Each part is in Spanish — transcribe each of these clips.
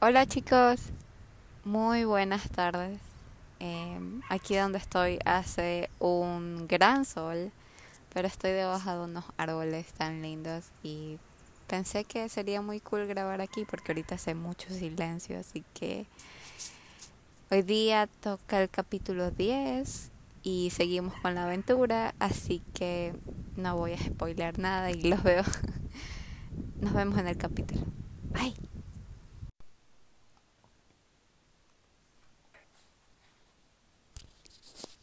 Hola chicos, muy buenas tardes. Em, aquí donde estoy hace un gran sol, pero estoy debajo de unos árboles tan lindos y pensé que sería muy cool grabar aquí porque ahorita hace mucho silencio, así que hoy día toca el capítulo 10 y seguimos con la aventura, así que no voy a spoiler nada y los veo. Nos vemos en el capítulo. Bye.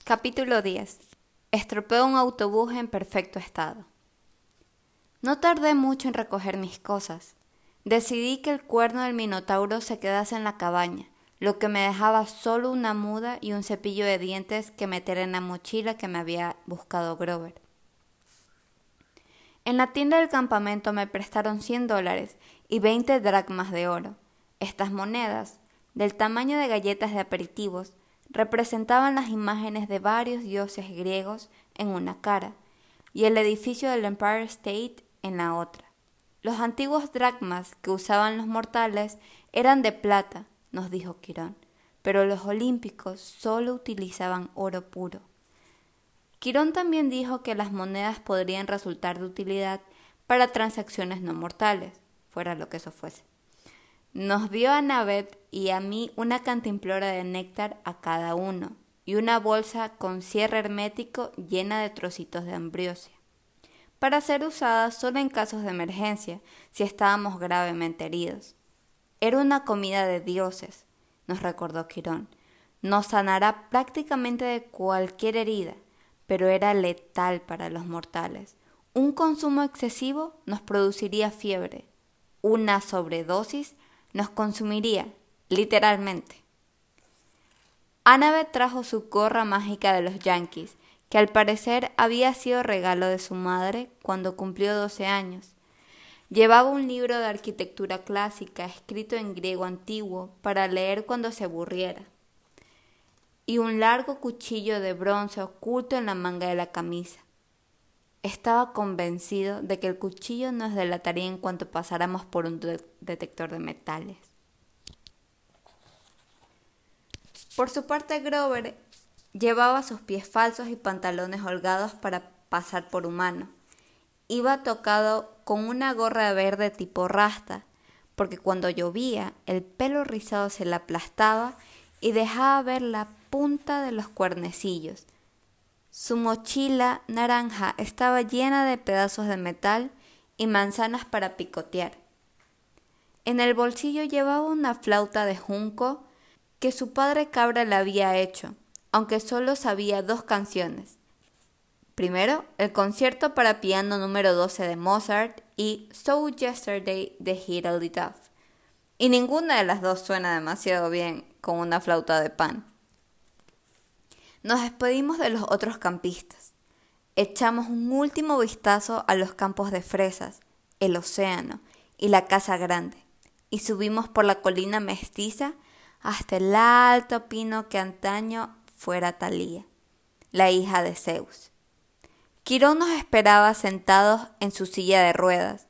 Capítulo 10. Estropeo un autobús en perfecto estado. No tardé mucho en recoger mis cosas. Decidí que el cuerno del Minotauro se quedase en la cabaña, lo que me dejaba solo una muda y un cepillo de dientes que meter en la mochila que me había buscado Grover. En la tienda del campamento me prestaron 100 dólares y 20 dracmas de oro. Estas monedas, del tamaño de galletas de aperitivos, representaban las imágenes de varios dioses griegos en una cara y el edificio del Empire State en la otra. Los antiguos dracmas que usaban los mortales eran de plata, nos dijo Quirón, pero los olímpicos solo utilizaban oro puro. Quirón también dijo que las monedas podrían resultar de utilidad para transacciones no mortales, fuera lo que eso fuese. Nos dio a Navet y a mí una cantimplora de néctar a cada uno y una bolsa con cierre hermético llena de trocitos de ambriosia, para ser usada solo en casos de emergencia, si estábamos gravemente heridos. Era una comida de dioses, nos recordó Quirón. Nos sanará prácticamente de cualquier herida, pero era letal para los mortales. Un consumo excesivo nos produciría fiebre, una sobredosis nos consumiría, literalmente. Annabeth trajo su gorra mágica de los Yankees, que al parecer había sido regalo de su madre cuando cumplió 12 años. Llevaba un libro de arquitectura clásica escrito en griego antiguo para leer cuando se aburriera, y un largo cuchillo de bronce oculto en la manga de la camisa. Estaba convencido de que el cuchillo nos delataría en cuanto pasáramos por un detector de metales. Por su parte, Grover llevaba sus pies falsos y pantalones holgados para pasar por humano. Iba tocado con una gorra verde tipo rasta, porque cuando llovía el pelo rizado se le aplastaba y dejaba ver la punta de los cuernecillos, su mochila naranja estaba llena de pedazos de metal y manzanas para picotear. En el bolsillo llevaba una flauta de junco que su padre cabra le había hecho, aunque solo sabía dos canciones. Primero, el concierto para piano número 12 de Mozart y So Yesterday de Hilary Duff. Y ninguna de las dos suena demasiado bien con una flauta de pan. Nos despedimos de los otros campistas. Echamos un último vistazo a los campos de fresas, el océano y la casa grande, y subimos por la colina mestiza hasta el alto pino que antaño fuera Talía, la hija de Zeus. Quirón nos esperaba sentados en su silla de ruedas.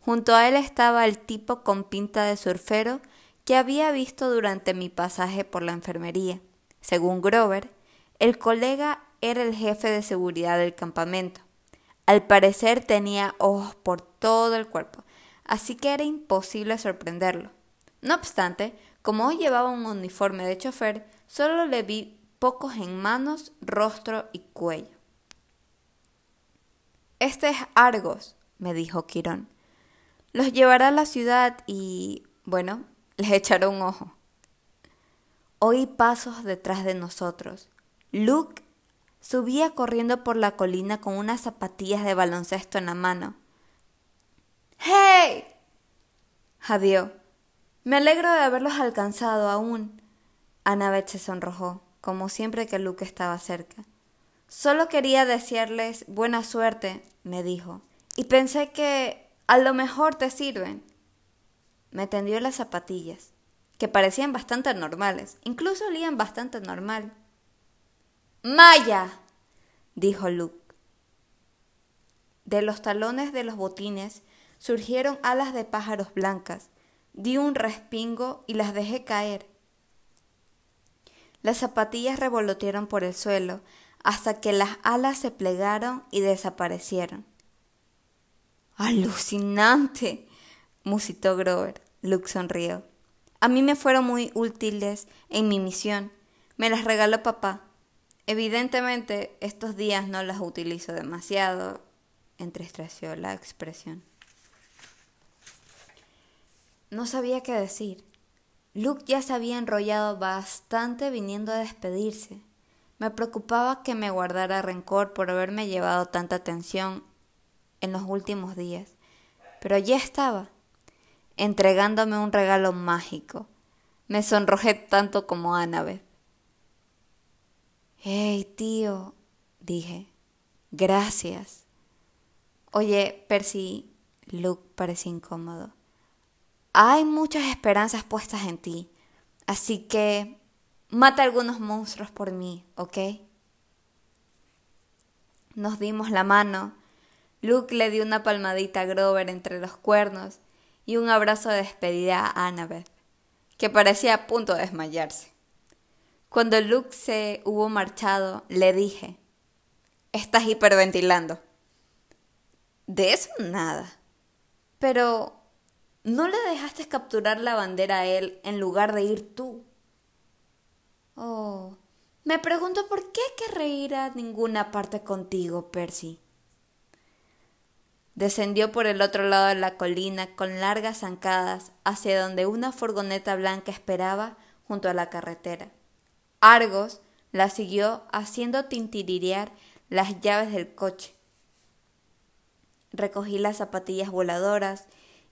Junto a él estaba el tipo con pinta de surfero que había visto durante mi pasaje por la enfermería. Según Grover, el colega era el jefe de seguridad del campamento. Al parecer tenía ojos por todo el cuerpo, así que era imposible sorprenderlo. No obstante, como hoy llevaba un uniforme de chofer, solo le vi pocos en manos, rostro y cuello. Este es Argos, me dijo Quirón. Los llevará a la ciudad y, bueno, les echaré un ojo. Oí pasos detrás de nosotros. Luke subía corriendo por la colina con unas zapatillas de baloncesto en la mano. ¡Hey! jadeó. Me alegro de haberlos alcanzado aún. Annabeth se sonrojó, como siempre que Luke estaba cerca. Solo quería desearles buena suerte, me dijo, y pensé que a lo mejor te sirven. Me tendió las zapatillas, que parecían bastante normales, incluso olían bastante normal. Maya, dijo Luke. De los talones de los botines surgieron alas de pájaros blancas. di un respingo y las dejé caer. Las zapatillas revolotearon por el suelo hasta que las alas se plegaron y desaparecieron. ¡Alucinante! musitó Grover. Luke sonrió. A mí me fueron muy útiles en mi misión. Me las regaló papá. Evidentemente, estos días no las utilizo demasiado, entrestreció la expresión. No sabía qué decir. Luke ya se había enrollado bastante viniendo a despedirse. Me preocupaba que me guardara rencor por haberme llevado tanta atención en los últimos días. Pero allí estaba, entregándome un regalo mágico. Me sonrojé tanto como Annabeth. Hey, tío, dije. Gracias. Oye, Percy, Luke parecía incómodo. Hay muchas esperanzas puestas en ti, así que mata algunos monstruos por mí, ¿ok? Nos dimos la mano. Luke le dio una palmadita a Grover entre los cuernos y un abrazo de despedida a Annabeth, que parecía a punto de desmayarse. Cuando Luke se hubo marchado, le dije, estás hiperventilando. De eso nada. Pero no le dejaste capturar la bandera a él en lugar de ir tú. Oh, me pregunto por qué querré ir a ninguna parte contigo, Percy. Descendió por el otro lado de la colina con largas zancadas hacia donde una furgoneta blanca esperaba junto a la carretera. Argos la siguió haciendo tintirirear las llaves del coche. Recogí las zapatillas voladoras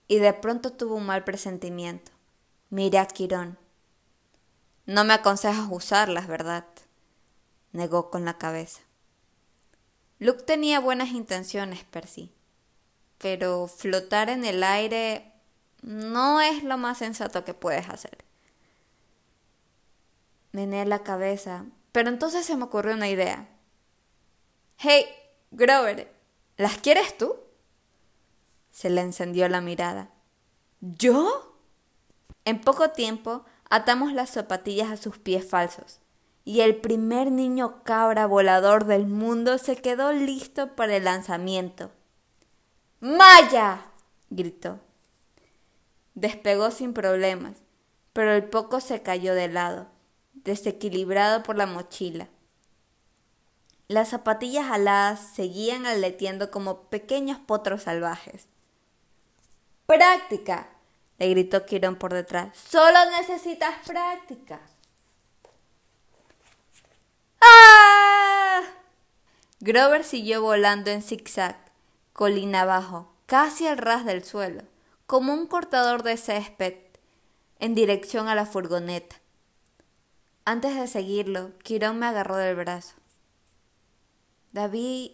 y de pronto tuve un mal presentimiento. Miré a Quirón. No me aconsejas usarlas, ¿verdad? negó con la cabeza. Luke tenía buenas intenciones, Percy pero flotar en el aire no es lo más sensato que puedes hacer. Meneé la cabeza, pero entonces se me ocurrió una idea. Hey, Grover, ¿las quieres tú? Se le encendió la mirada. ¿Yo? En poco tiempo atamos las zapatillas a sus pies falsos, y el primer niño cabra volador del mundo se quedó listo para el lanzamiento. ¡Maya! gritó. Despegó sin problemas, pero el poco se cayó de lado, desequilibrado por la mochila. Las zapatillas aladas seguían aleteando como pequeños potros salvajes. ¡Práctica! le gritó Quirón por detrás. ¡Solo necesitas práctica! ¡Ah! Grover siguió volando en zigzag colina abajo, casi al ras del suelo, como un cortador de césped, en dirección a la furgoneta. Antes de seguirlo, Quirón me agarró del brazo. David,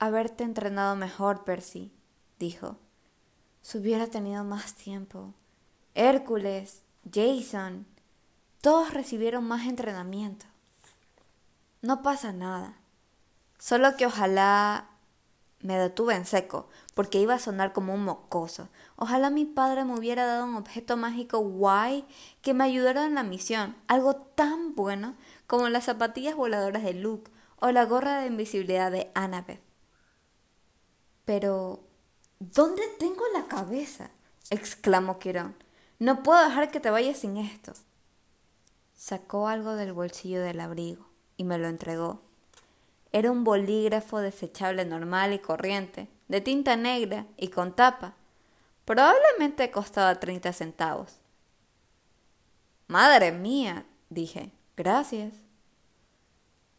haberte entrenado mejor, Percy, dijo. Si hubiera tenido más tiempo. Hércules, Jason, todos recibieron más entrenamiento. No pasa nada. Solo que ojalá me detuve en seco, porque iba a sonar como un mocoso. Ojalá mi padre me hubiera dado un objeto mágico guay que me ayudara en la misión, algo tan bueno como las zapatillas voladoras de Luke o la gorra de invisibilidad de Annabeth. Pero, ¿dónde tengo la cabeza? exclamó Quirón. No puedo dejar que te vayas sin esto. Sacó algo del bolsillo del abrigo y me lo entregó. Era un bolígrafo desechable normal y corriente, de tinta negra y con tapa. Probablemente costaba treinta centavos. Madre mía, dije, gracias.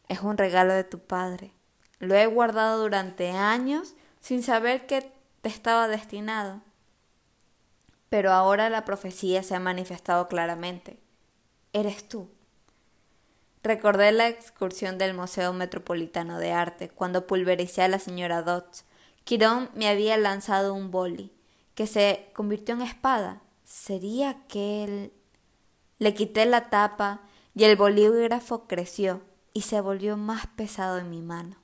Es un regalo de tu padre. Lo he guardado durante años sin saber que te estaba destinado. Pero ahora la profecía se ha manifestado claramente. Eres tú. Recordé la excursión del Museo Metropolitano de Arte, cuando pulvericé a la señora Dodds. Quirón me había lanzado un boli, que se convirtió en espada. ¿Sería aquel? Le quité la tapa y el bolígrafo creció y se volvió más pesado en mi mano.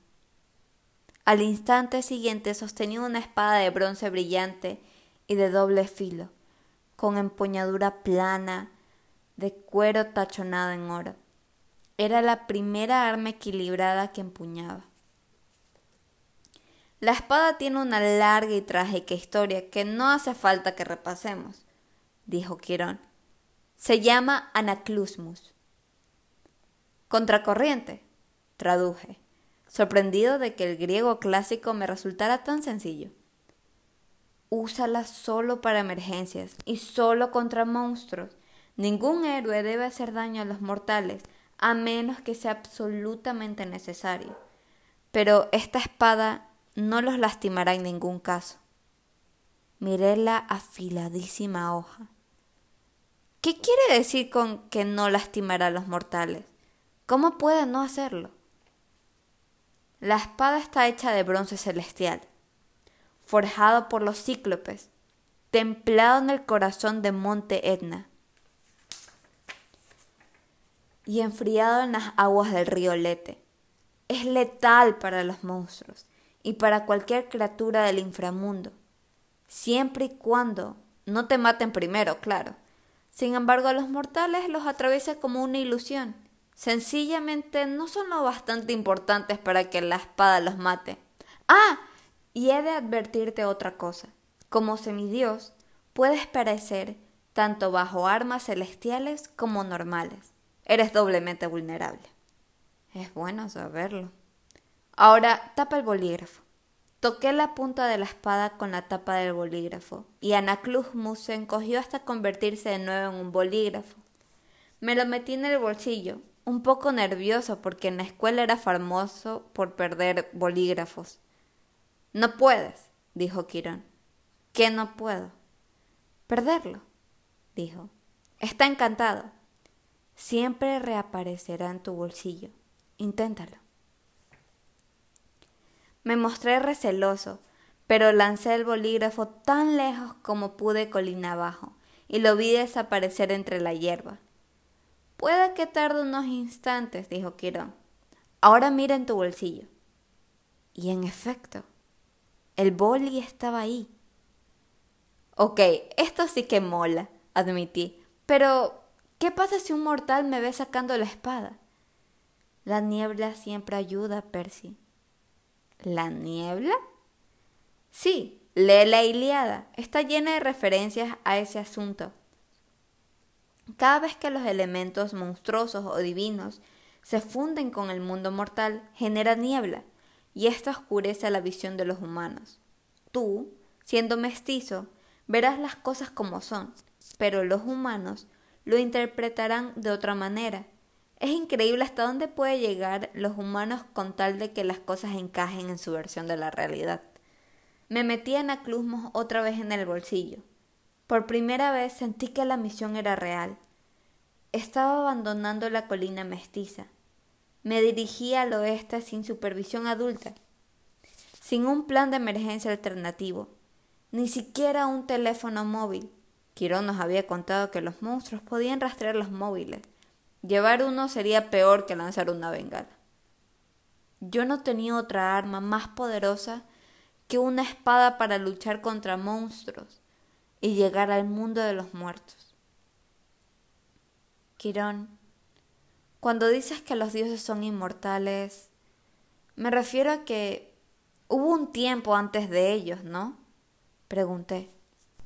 Al instante siguiente sostenía una espada de bronce brillante y de doble filo, con empuñadura plana, de cuero tachonado en oro. Era la primera arma equilibrada que empuñaba. La espada tiene una larga y trágica historia que no hace falta que repasemos, dijo Quirón. Se llama Anaclusmus. Contracorriente, traduje, sorprendido de que el griego clásico me resultara tan sencillo. Úsala solo para emergencias y solo contra monstruos. Ningún héroe debe hacer daño a los mortales, a menos que sea absolutamente necesario. Pero esta espada no los lastimará en ningún caso. Miré la afiladísima hoja. ¿Qué quiere decir con que no lastimará a los mortales? ¿Cómo puede no hacerlo? La espada está hecha de bronce celestial forjado por los cíclopes, templado en el corazón de Monte Etna y enfriado en las aguas del río Lete. Es letal para los monstruos y para cualquier criatura del inframundo, siempre y cuando no te maten primero, claro. Sin embargo, a los mortales los atraviesa como una ilusión. Sencillamente no son lo bastante importantes para que la espada los mate. Ah, y he de advertirte otra cosa. Como semidios, puedes perecer tanto bajo armas celestiales como normales. Eres doblemente vulnerable. Es bueno saberlo. Ahora tapa el bolígrafo. Toqué la punta de la espada con la tapa del bolígrafo, y Anaclusmus se encogió hasta convertirse de nuevo en un bolígrafo. Me lo metí en el bolsillo, un poco nervioso porque en la escuela era famoso por perder bolígrafos. No puedes, dijo Quirón. ¿Qué no puedo? Perderlo, dijo. Está encantado. Siempre reaparecerá en tu bolsillo. Inténtalo. Me mostré receloso, pero lancé el bolígrafo tan lejos como pude colina abajo y lo vi desaparecer entre la hierba. Puede que tarde unos instantes, dijo Quirón. Ahora mira en tu bolsillo. Y en efecto, el boli estaba ahí. Ok, esto sí que mola, admití. Pero, ¿qué pasa si un mortal me ve sacando la espada? La niebla siempre ayuda, Percy. ¿La niebla? Sí, lee la Iliada. Está llena de referencias a ese asunto. Cada vez que los elementos monstruosos o divinos se funden con el mundo mortal, genera niebla y esta oscurece la visión de los humanos. Tú, siendo mestizo, verás las cosas como son, pero los humanos lo interpretarán de otra manera. Es increíble hasta dónde puede llegar los humanos con tal de que las cosas encajen en su versión de la realidad. Me metí en Aclusmos otra vez en el bolsillo. Por primera vez sentí que la misión era real. Estaba abandonando la colina mestiza me dirigí al oeste sin supervisión adulta, sin un plan de emergencia alternativo, ni siquiera un teléfono móvil. Quirón nos había contado que los monstruos podían rastrear los móviles. Llevar uno sería peor que lanzar una bengala. Yo no tenía otra arma más poderosa que una espada para luchar contra monstruos y llegar al mundo de los muertos. Quirón cuando dices que los dioses son inmortales, me refiero a que hubo un tiempo antes de ellos, ¿no? Pregunté.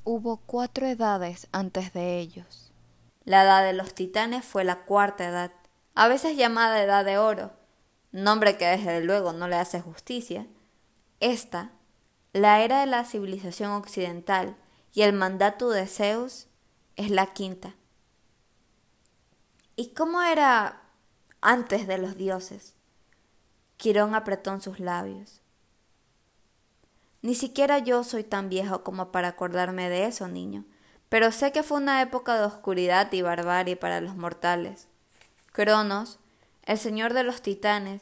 Hubo cuatro edades antes de ellos. La edad de los titanes fue la cuarta edad, a veces llamada edad de oro, nombre que desde luego no le hace justicia. Esta, la era de la civilización occidental y el mandato de Zeus, es la quinta. ¿Y cómo era antes de los dioses. Quirón apretó en sus labios. Ni siquiera yo soy tan viejo como para acordarme de eso, niño, pero sé que fue una época de oscuridad y barbarie para los mortales. Cronos, el señor de los titanes,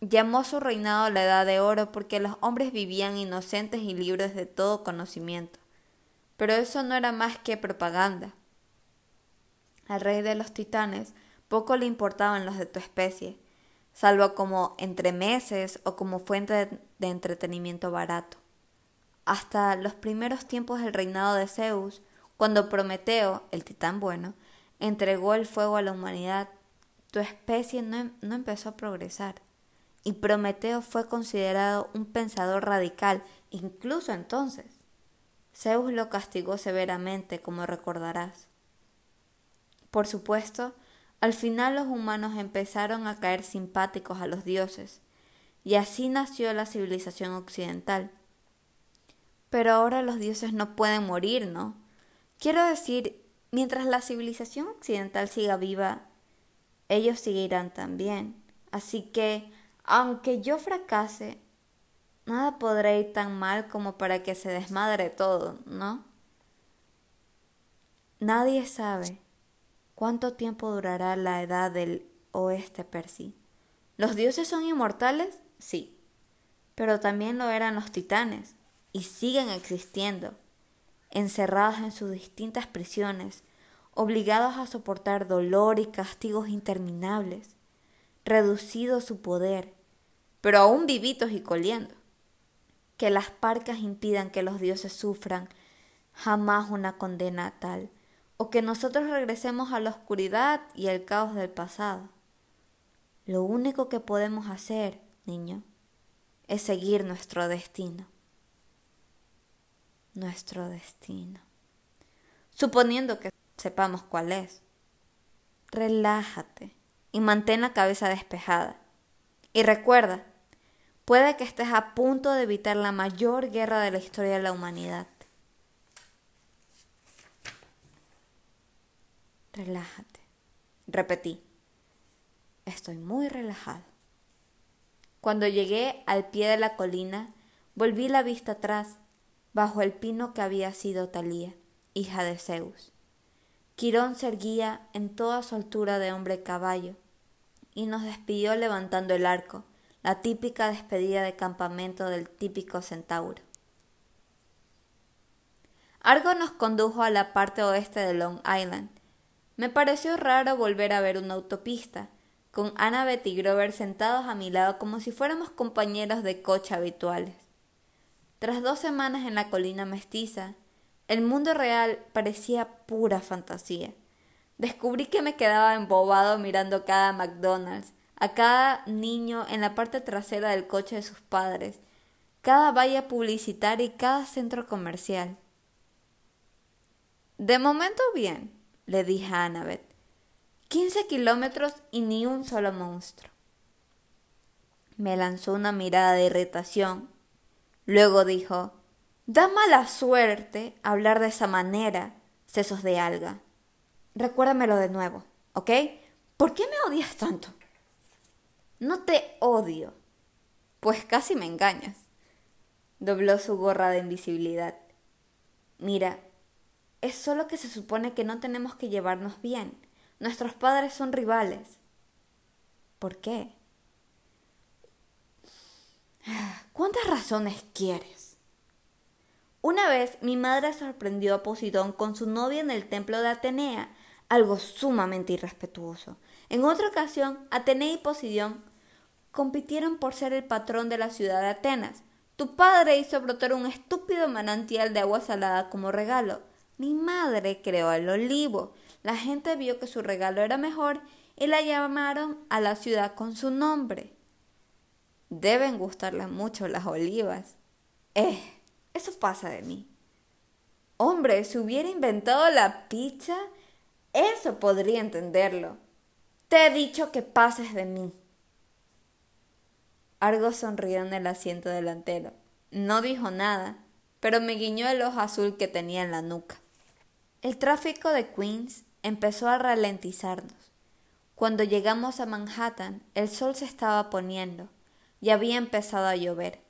llamó su reinado la Edad de Oro porque los hombres vivían inocentes y libres de todo conocimiento. Pero eso no era más que propaganda. El rey de los titanes poco le importaban los de tu especie, salvo como entremeses o como fuente de, entretenimiento barato. Hasta los primeros tiempos del reinado de Zeus, Cuando Prometeo, el titán bueno, entregó el fuego a la humanidad, tu especie no, no empezó a progresar. Y Prometeo fue considerado un pensador radical, incluso entonces. Zeus lo castigó severamente, como recordarás. Por supuesto, al final los humanos empezaron a caer simpáticos a los dioses, y así nació la civilización occidental. Pero ahora los dioses no pueden morir, ¿no? Quiero decir, mientras la civilización occidental siga viva, ellos seguirán también. Así que, aunque yo fracase, nada podrá ir tan mal como para que se desmadre todo, ¿no? Nadie sabe cuánto tiempo durará la edad del oeste Percy. ¿Los dioses son inmortales? Sí, pero también lo eran los titanes, y siguen existiendo, encerrados en sus distintas prisiones, obligados a soportar dolor y castigos interminables, reducido su poder, pero aún vivitos y coliendo. Que las parcas impidan que los dioses sufran jamás una condena tal, o que nosotros regresemos a la oscuridad y el caos del pasado. Lo único que podemos hacer, niño, es seguir nuestro destino. Nuestro destino. Suponiendo que sepamos cuál es. Relájate y mantén la cabeza despejada. Y recuerda, puede que estés a punto de evitar la mayor guerra de la historia de la humanidad. Relájate. Repetí. Estoy muy relajado. Cuando llegué al pie de la colina, volví la vista atrás, bajo el pino que había sido Talía, hija de Zeus. Quirón se erguía en toda su altura de hombre caballo, y nos despidió levantando el arco, la típica despedida de campamento del típico centauro. Argo nos condujo a la parte oeste de Long Island. Me pareció raro volver a ver una autopista, con Annabeth y Grover sentados a mi lado como si fuéramos compañeros de coche habituales. Tras dos semanas en la colina mestiza, el mundo real parecía pura fantasía. Descubrí que me quedaba embobado mirando cada McDonald's, a cada niño en la parte trasera del coche de sus padres, cada valla publicitaria y cada centro comercial. De momento bien, le dije a Annabeth. 15 kilómetros y ni un solo monstruo. Me lanzó una mirada de irritación. Luego dijo, Da mala suerte hablar de esa manera, sesos de alga. Recuérdamelo de nuevo, ¿ok? ¿Por qué me odias tanto? No te odio. Pues casi me engañas. Dobló su gorra de invisibilidad. Mira, es solo que se supone que no tenemos que llevarnos bien. Nuestros padres son rivales. ¿Por qué? ¿Cuántas razones quieres? Una vez mi madre sorprendió a Posidón con su novia en el templo de Atenea, algo sumamente irrespetuoso. En otra ocasión, Atenea y Posidón compitieron por ser el patrón de la ciudad de Atenas. Tu padre hizo brotar un estúpido manantial de agua salada como regalo. Mi madre creó el olivo. La gente vio que su regalo era mejor y la llamaron a la ciudad con su nombre. Deben gustarle mucho las olivas. Eh, eso pasa de mí. Hombre, si hubiera inventado la pizza, eso podría entenderlo. Te he dicho que pases de mí. Argo sonrió en el asiento delantero. No dijo nada, pero me guiñó el ojo azul que tenía en la nuca. El tráfico de Queens empezó a ralentizarnos. Cuando llegamos a Manhattan, el sol se estaba poniendo y había empezado a llover.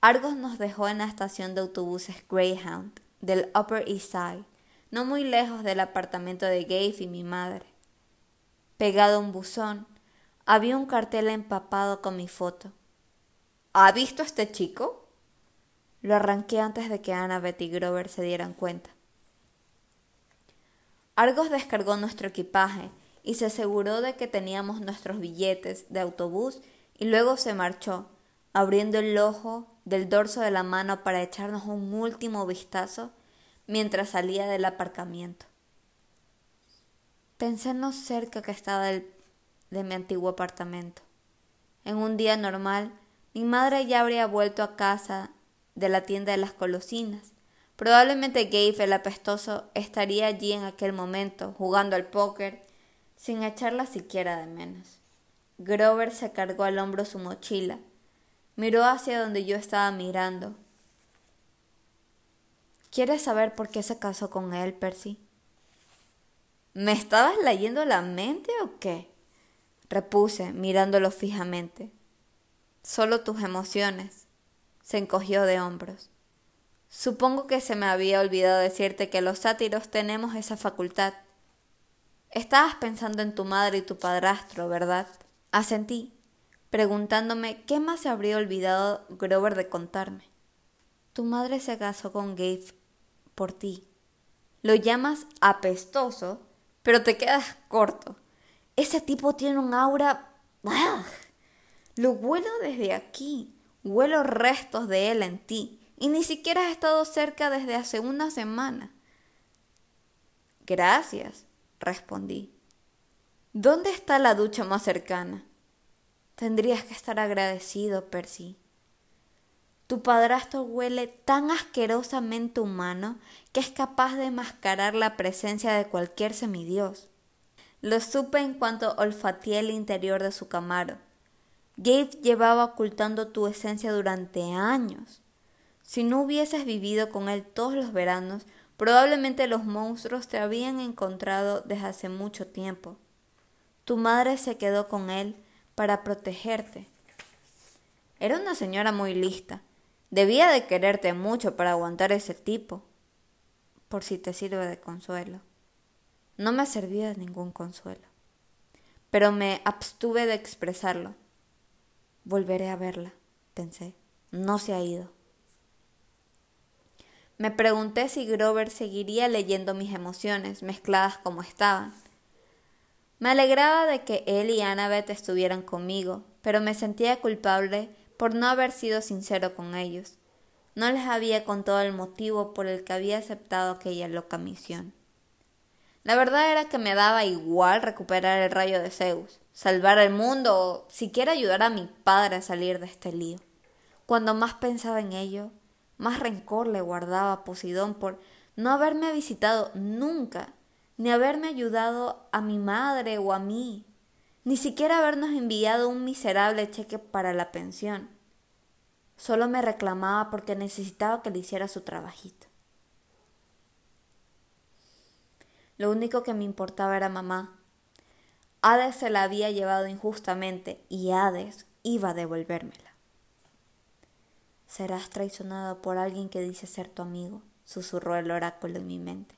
Argos nos dejó en la estación de autobuses Greyhound del Upper East Side, no muy lejos del apartamento de Gabe y mi madre. Pegado a un buzón, había un cartel empapado con mi foto. ¿Ha visto este chico? Lo arranqué antes de que Annabeth y Grover se dieran cuenta. Argos descargó nuestro equipaje y se aseguró de que teníamos nuestros billetes de autobús y luego se marchó, abriendo el ojo del dorso de la mano para echarnos un último vistazo mientras salía del aparcamiento. Pensé en lo cerca que estaba de mi antiguo apartamento. En un día normal, mi madre ya habría vuelto a casa de la tienda de las colosinas. Probablemente Gabe, el apestoso, estaría allí en aquel momento, jugando al póker, sin echarla siquiera de menos. Grover se cargó al hombro su mochila, miró hacia donde yo estaba mirando. ¿Quieres saber por qué se casó con él, Percy? ¿Me estabas leyendo la mente o qué? repuse, mirándolo fijamente. Solo tus emociones. Se encogió de hombros. Supongo que se me había olvidado decirte que los sátiros tenemos esa facultad. Estabas pensando en tu madre y tu padrastro, ¿verdad? Asentí, preguntándome qué más se habría olvidado Grover de contarme. Tu madre se casó con Gabe por ti. Lo llamas apestoso, pero te quedas corto. Ese tipo tiene un aura... ¡Ah! Lo huelo desde aquí. Huelo restos de él en ti. Y ni siquiera has estado cerca desde hace una semana. Gracias, respondí. ¿Dónde está la ducha más cercana? Tendrías que estar agradecido, Percy. Tu padrastro huele tan asquerosamente humano que es capaz de mascarar la presencia de cualquier semidios. Lo supe en cuanto olfateé el interior de su camaro. Gabe llevaba ocultando tu esencia durante años. Si no hubieses vivido con él todos los veranos, probablemente los monstruos te habían encontrado desde hace mucho tiempo. Tu madre se quedó con él para protegerte. Era una señora muy lista. Debía de quererte mucho para aguantar ese tipo. Por si te sirve de consuelo. No me sirvió de ningún consuelo. Pero me abstuve de expresarlo. Volveré a verla, pensé. No se ha ido. Me pregunté si Grover seguiría leyendo mis emociones, mezcladas como estaban. Me alegraba de que él y Annabeth estuvieran conmigo, pero me sentía culpable por no haber sido sincero con ellos. No les había contado el motivo por el que había aceptado aquella loca misión. La verdad era que me daba igual recuperar el rayo de Zeus salvar al mundo o siquiera ayudar a mi padre a salir de este lío. Cuando más pensaba en ello, más rencor le guardaba a Posidón por no haberme visitado nunca, ni haberme ayudado a mi madre o a mí, ni siquiera habernos enviado un miserable cheque para la pensión. Solo me reclamaba porque necesitaba que le hiciera su trabajito. Lo único que me importaba era mamá, Hades se la había llevado injustamente y Hades iba a devolvérmela. Serás traicionado por alguien que dice ser tu amigo, susurró el oráculo en mi mente.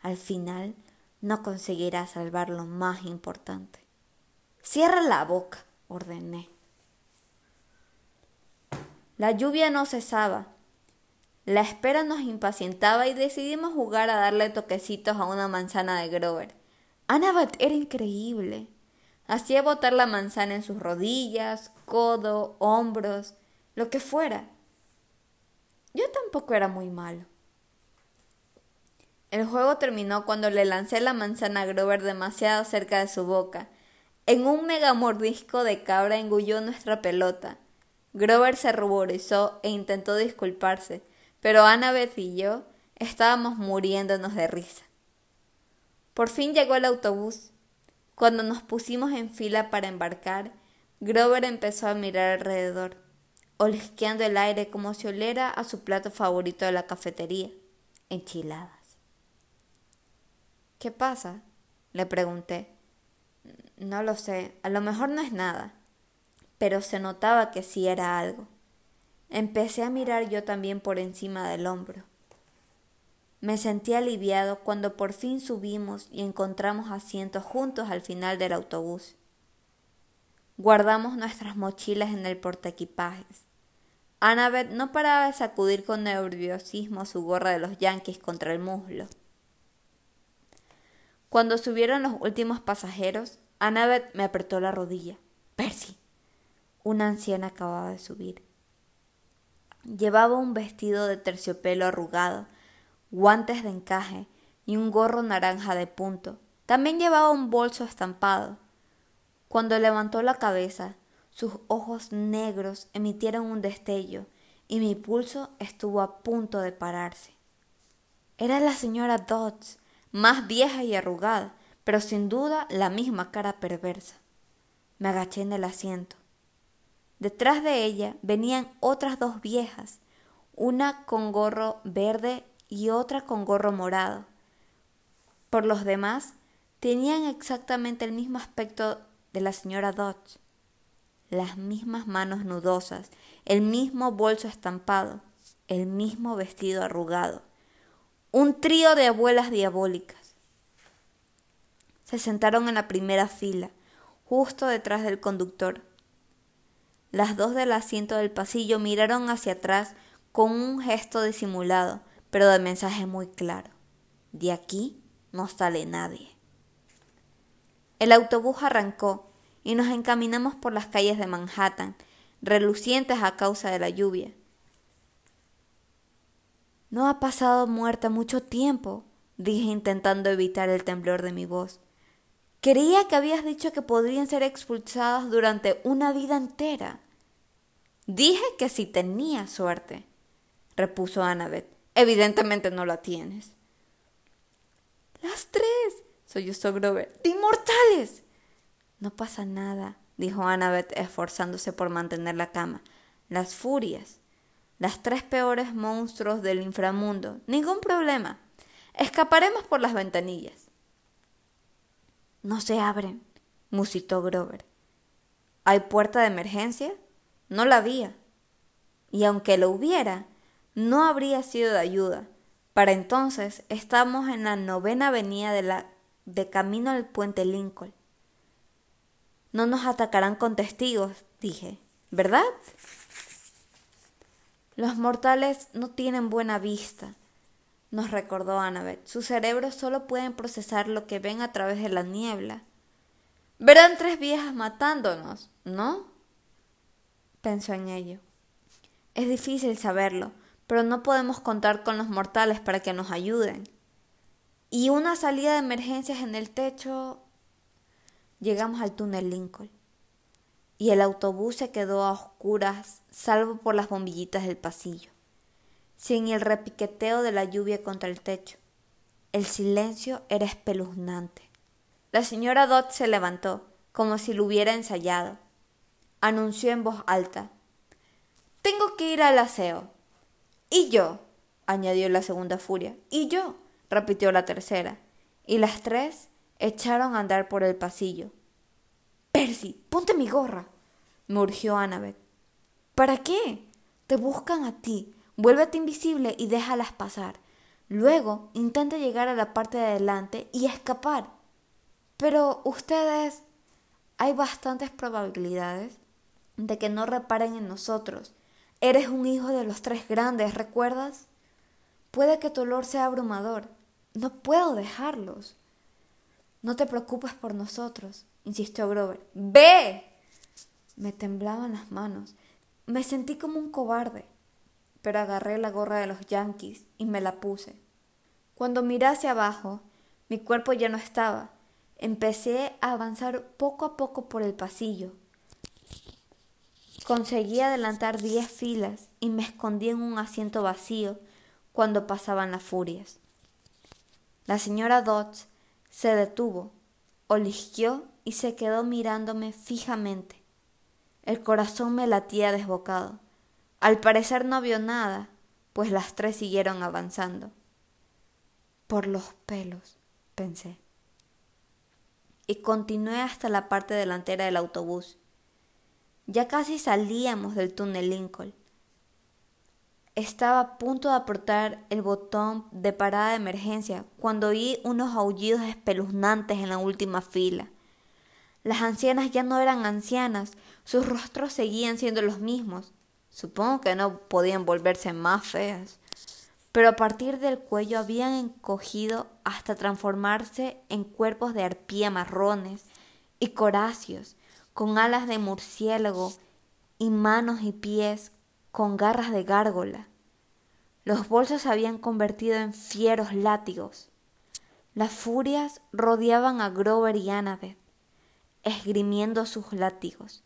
Al final no conseguirás salvar lo más importante. Cierra la boca, ordené. La lluvia no cesaba. La espera nos impacientaba y decidimos jugar a darle toquecitos a una manzana de Grover. Annabeth era increíble. Hacía botar la manzana en sus rodillas, codo, hombros, lo que fuera. Yo tampoco era muy malo. El juego terminó cuando le lancé la manzana a Grover demasiado cerca de su boca. En un mega mordisco de cabra engulló nuestra pelota. Grover se ruborizó e intentó disculparse, pero Annabeth y yo estábamos muriéndonos de risa. Por fin llegó el autobús. Cuando nos pusimos en fila para embarcar, Grover empezó a mirar alrededor, olisqueando el aire como si oliera a su plato favorito de la cafetería, enchiladas. ¿Qué pasa? le pregunté. No lo sé, a lo mejor no es nada, pero se notaba que sí era algo. Empecé a mirar yo también por encima del hombro. Me sentí aliviado cuando por fin subimos y encontramos asientos juntos al final del autobús. Guardamos nuestras mochilas en el portaequipajes. Annabeth no paraba de sacudir con nerviosismo su gorra de los yankees contra el muslo. Cuando subieron los últimos pasajeros, Annabeth me apretó la rodilla. Percy. Una anciana acababa de subir. Llevaba un vestido de terciopelo arrugado guantes de encaje y un gorro naranja de punto. También llevaba un bolso estampado. Cuando levantó la cabeza, sus ojos negros emitieron un destello y mi pulso estuvo a punto de pararse. Era la señora Dodds, más vieja y arrugada, pero sin duda la misma cara perversa. Me agaché en el asiento. Detrás de ella venían otras dos viejas, una con gorro verde y otra con gorro morado. Por los demás, tenían exactamente el mismo aspecto de la señora Dodge. Las mismas manos nudosas, el mismo bolso estampado, el mismo vestido arrugado. Un trío de abuelas diabólicas. Se sentaron en la primera fila, justo detrás del conductor. Las dos del asiento del pasillo miraron hacia atrás con un gesto disimulado, pero de mensaje muy claro. De aquí no sale nadie. El autobús arrancó y nos encaminamos por las calles de Manhattan, relucientes a causa de la lluvia. No ha pasado muerta mucho tiempo, dije intentando evitar el temblor de mi voz. Creía que habías dicho que podrían ser expulsadas durante una vida entera. Dije que si tenía suerte, repuso Annabeth. Evidentemente no la tienes. Las tres, sollozó Grover. ¡De inmortales! No pasa nada, dijo Annabeth esforzándose por mantener la cama. Las furias. Las tres peores monstruos del inframundo. Ningún problema. Escaparemos por las ventanillas. No se abren, musitó Grover. ¿Hay puerta de emergencia? No la había. Y aunque lo hubiera, no habría sido de ayuda. Para entonces estamos en la novena avenida de, de camino al puente Lincoln. No nos atacarán con testigos, dije, ¿verdad? Los mortales no tienen buena vista, nos recordó Annabeth. Sus cerebros solo pueden procesar lo que ven a través de la niebla. Verán tres viejas matándonos, ¿no? Pensó en ello. Es difícil saberlo, pero no podemos contar con los mortales para que nos ayuden. Y una salida de emergencias en el techo. Llegamos al túnel Lincoln. Y el autobús se quedó a oscuras, salvo por las bombillitas del pasillo, sin el repiqueteo de la lluvia contra el techo. El silencio era espeluznante. La señora Dot se levantó, como si lo hubiera ensayado. Anunció en voz alta. Tengo que ir al aseo. Y yo, añadió la segunda furia. Y yo, repitió la tercera. Y las tres echaron a andar por el pasillo. Percy, ponte mi gorra, me urgió Annabeth. ¿Para qué? Te buscan a ti. Vuélvete invisible y déjalas pasar. Luego intenta llegar a la parte de adelante y escapar. Pero ustedes... Hay bastantes probabilidades de que no reparen en nosotros Eres un hijo de los tres grandes, ¿recuerdas? Puede que tu olor sea abrumador. No puedo dejarlos. No te preocupes por nosotros, insistió Grover. ¡Ve! Me temblaban las manos. Me sentí como un cobarde. Pero agarré la gorra de los yankees y me la puse. Cuando miré hacia abajo, mi cuerpo ya no estaba. Empecé a avanzar poco a poco por el pasillo. Conseguí adelantar diez filas y me escondí en un asiento vacío cuando pasaban las furias. La señora Dodds se detuvo, olisqueó y se quedó mirándome fijamente. El corazón me latía desbocado. Al parecer no vio nada, pues las tres siguieron avanzando. Por los pelos, pensé. Y continué hasta la parte delantera del autobús. Ya casi salíamos del túnel Lincoln. Estaba a punto de apretar el botón de parada de emergencia cuando oí unos aullidos espeluznantes en la última fila. Las ancianas ya no eran ancianas, sus rostros seguían siendo los mismos. Supongo que no podían volverse más feas. Pero a partir del cuello habían encogido hasta transformarse en cuerpos de arpía marrones y coráceos con alas de murciélago y manos y pies con garras de gárgola. Los bolsos se habían convertido en fieros látigos. Las furias rodeaban a Grover y Annabeth, esgrimiendo sus látigos.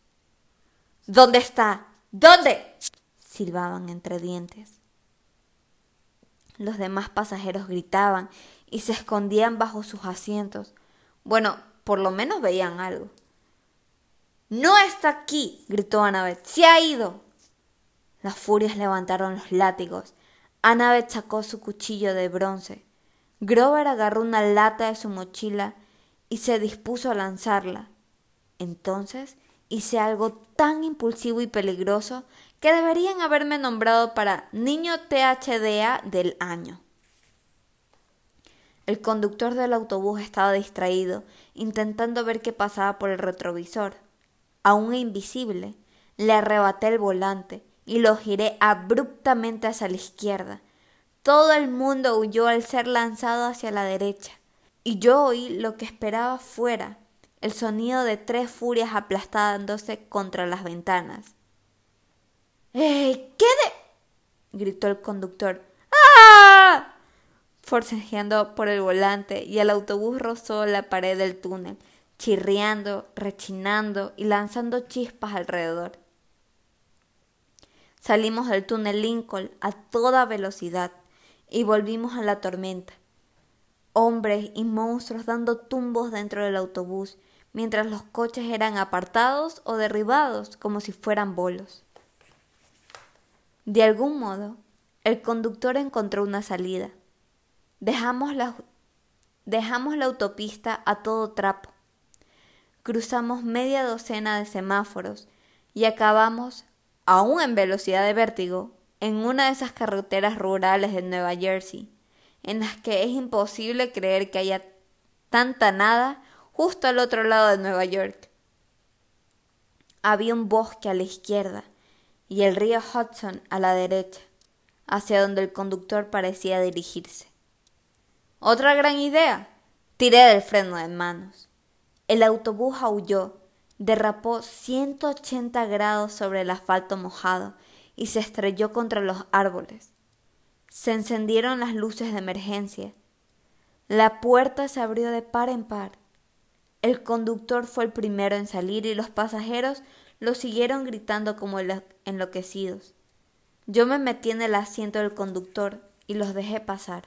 ¿Dónde está? ¿Dónde? silbaban entre dientes. Los demás pasajeros gritaban y se escondían bajo sus asientos. Bueno, por lo menos veían algo. No está aquí, gritó Annabeth. Se ha ido. Las furias levantaron los látigos. Annabeth sacó su cuchillo de bronce. Grover agarró una lata de su mochila y se dispuso a lanzarla. Entonces hice algo tan impulsivo y peligroso que deberían haberme nombrado para niño THDA del año. El conductor del autobús estaba distraído, intentando ver qué pasaba por el retrovisor. Aún invisible, le arrebaté el volante y lo giré abruptamente hacia la izquierda. Todo el mundo huyó al ser lanzado hacia la derecha, y yo oí lo que esperaba fuera, el sonido de tres furias aplastándose contra las ventanas. ¡Eh! ¿Qué de? gritó el conductor. ¡Ah! forcejeando por el volante y el autobús rozó la pared del túnel, chirriando, rechinando y lanzando chispas alrededor. Salimos del túnel Lincoln a toda velocidad y volvimos a la tormenta. Hombres y monstruos dando tumbos dentro del autobús, mientras los coches eran apartados o derribados como si fueran bolos. De algún modo, el conductor encontró una salida. Dejamos la, dejamos la autopista a todo trapo. Cruzamos media docena de semáforos y acabamos, aún en velocidad de vértigo, en una de esas carreteras rurales de Nueva Jersey, en las que es imposible creer que haya tanta nada justo al otro lado de Nueva York. Había un bosque a la izquierda y el río Hudson a la derecha, hacia donde el conductor parecía dirigirse. Otra gran idea. Tiré del freno de manos. El autobús aulló, derrapó 180 grados sobre el asfalto mojado y se estrelló contra los árboles. Se encendieron las luces de emergencia. La puerta se abrió de par en par. El conductor fue el primero en salir y los pasajeros lo siguieron gritando como enloquecidos. Yo me metí en el asiento del conductor y los dejé pasar.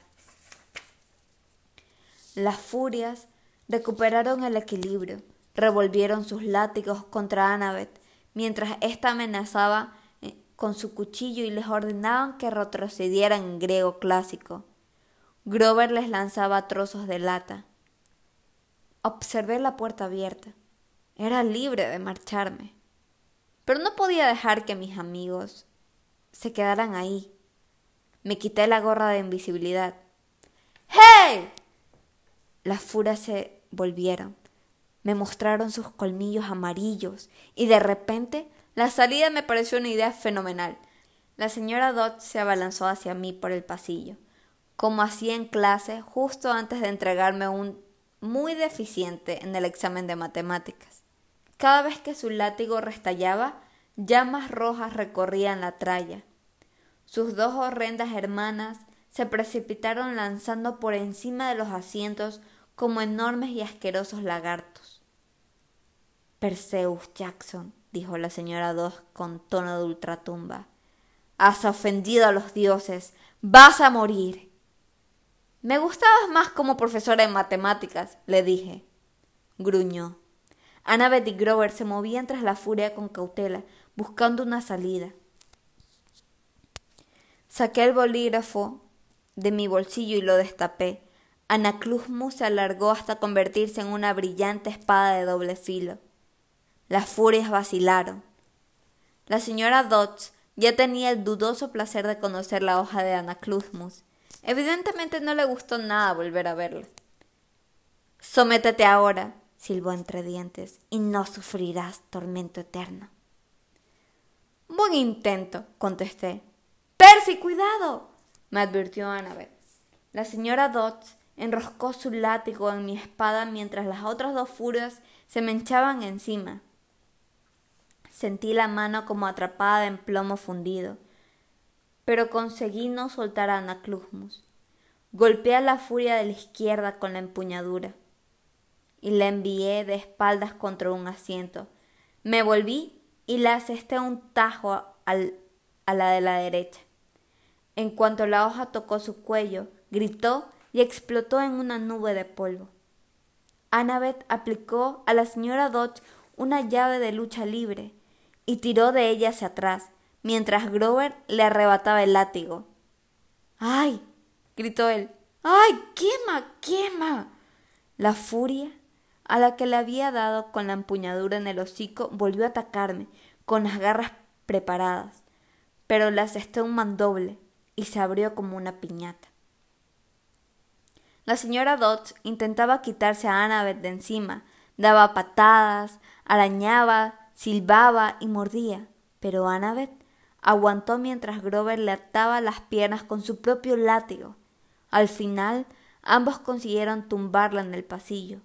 Las furias recuperaron el equilibrio, revolvieron sus látigos contra Annabeth, mientras ésta amenazaba eh, con su cuchillo y les ordenaban que retrocedieran en griego clásico. Grover les lanzaba trozos de lata. Observé la puerta abierta. Era libre de marcharme. Pero no podía dejar que mis amigos se quedaran ahí. Me quité la gorra de invisibilidad. ¡Hey! Las furas se volvieron. Me mostraron sus colmillos amarillos y de repente la salida me pareció una idea fenomenal. La señora Dodge se abalanzó hacia mí por el pasillo, como hacía en clase justo antes de entregarme un muy deficiente en el examen de matemáticas. Cada vez que su látigo restallaba, llamas rojas recorrían la tralla. Sus dos horrendas hermanas se precipitaron lanzando por encima de los asientos como enormes y asquerosos lagartos. Perseus Jackson, dijo la señora Dos con tono de ultratumba, has ofendido a los dioses, vas a morir. Me gustabas más como profesora de matemáticas, le dije. Gruñó. Annabeth y Grover se movían tras la furia con cautela, buscando una salida. Saqué el bolígrafo de mi bolsillo y lo destapé. Anaclusmus se alargó hasta convertirse en una brillante espada de doble filo. Las furias vacilaron. La señora Dodds ya tenía el dudoso placer de conocer la hoja de Anaclusmus. Evidentemente no le gustó nada volver a verla. Sométete ahora, silbó entre dientes, y no sufrirás tormento eterno. Buen intento, contesté. Percy, cuidado, me advirtió Annabeth. La señora Dodds enroscó su látigo en mi espada mientras las otras dos furias se me echaban encima. Sentí la mano como atrapada en plomo fundido. pero conseguí no soltar a Anaclusmus. Golpeé a la furia de la izquierda con la empuñadura y la envié de espaldas contra un asiento. Me volví y le asesté un tajo a la de la derecha. En cuanto la hoja tocó su cuello, gritó y explotó en una nube de polvo. Annabeth aplicó a la señora Dodge una llave de lucha libre y tiró de ella hacia atrás, mientras Grover le arrebataba el látigo. ¡Ay! gritó él. ¡Ay! ¡Quema! ¡Quema! La furia a la que le había dado con la empuñadura en el hocico volvió a atacarme, con las garras preparadas, pero le asesté un mandoble y se abrió como una piñata. La señora Dodds intentaba quitarse a Annabeth de encima, daba patadas, arañaba, silbaba y mordía, pero Annabeth aguantó mientras Grover le ataba las piernas con su propio látigo. Al final, ambos consiguieron tumbarla en el pasillo.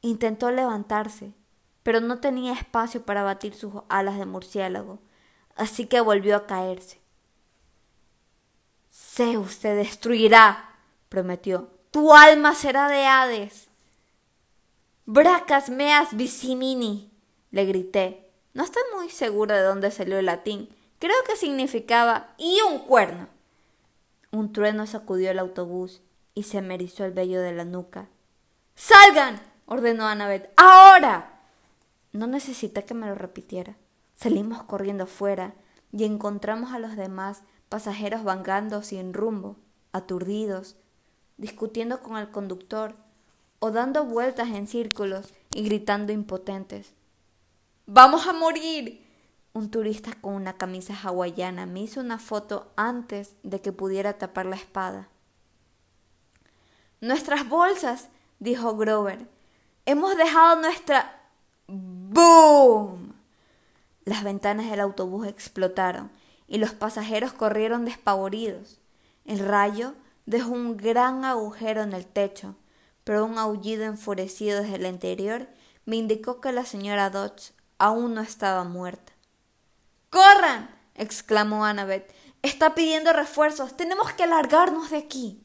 Intentó levantarse, pero no tenía espacio para batir sus alas de murciélago, así que volvió a caerse. Zeus se destruirá, prometió. Tu alma será de Hades. Bracas meas le grité. No estoy muy segura de dónde salió el latín. Creo que significaba y un cuerno. Un trueno sacudió el autobús y se me erizó el vello de la nuca. ¡Salgan! ordenó Annabeth. ¡Ahora! No necesité que me lo repitiera. Salimos corriendo fuera y encontramos a los demás pasajeros vagando sin rumbo, aturdidos, discutiendo con el conductor o dando vueltas en círculos y gritando impotentes. ¡Vamos a morir! Un turista con una camisa hawaiana me hizo una foto antes de que pudiera tapar la espada. Nuestras bolsas, dijo Grover. Hemos dejado nuestra... ¡Boom! Las ventanas del autobús explotaron y los pasajeros corrieron despavoridos. El rayo dejó un gran agujero en el techo, pero un aullido enfurecido desde el interior me indicó que la señora Dodge aún no estaba muerta. ¡Corran! exclamó Annabeth. Está pidiendo refuerzos. Tenemos que largarnos de aquí.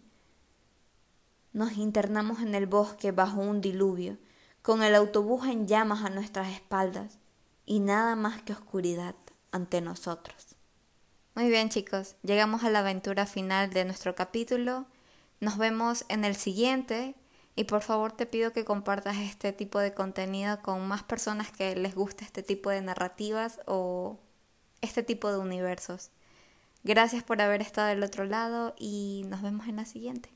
Nos internamos en el bosque bajo un diluvio, con el autobús en llamas a nuestras espaldas y nada más que oscuridad ante nosotros. Muy bien chicos, llegamos a la aventura final de nuestro capítulo. Nos vemos en el siguiente y por favor te pido que compartas este tipo de contenido con más personas que les guste este tipo de narrativas o este tipo de universos. Gracias por haber estado del otro lado y nos vemos en la siguiente.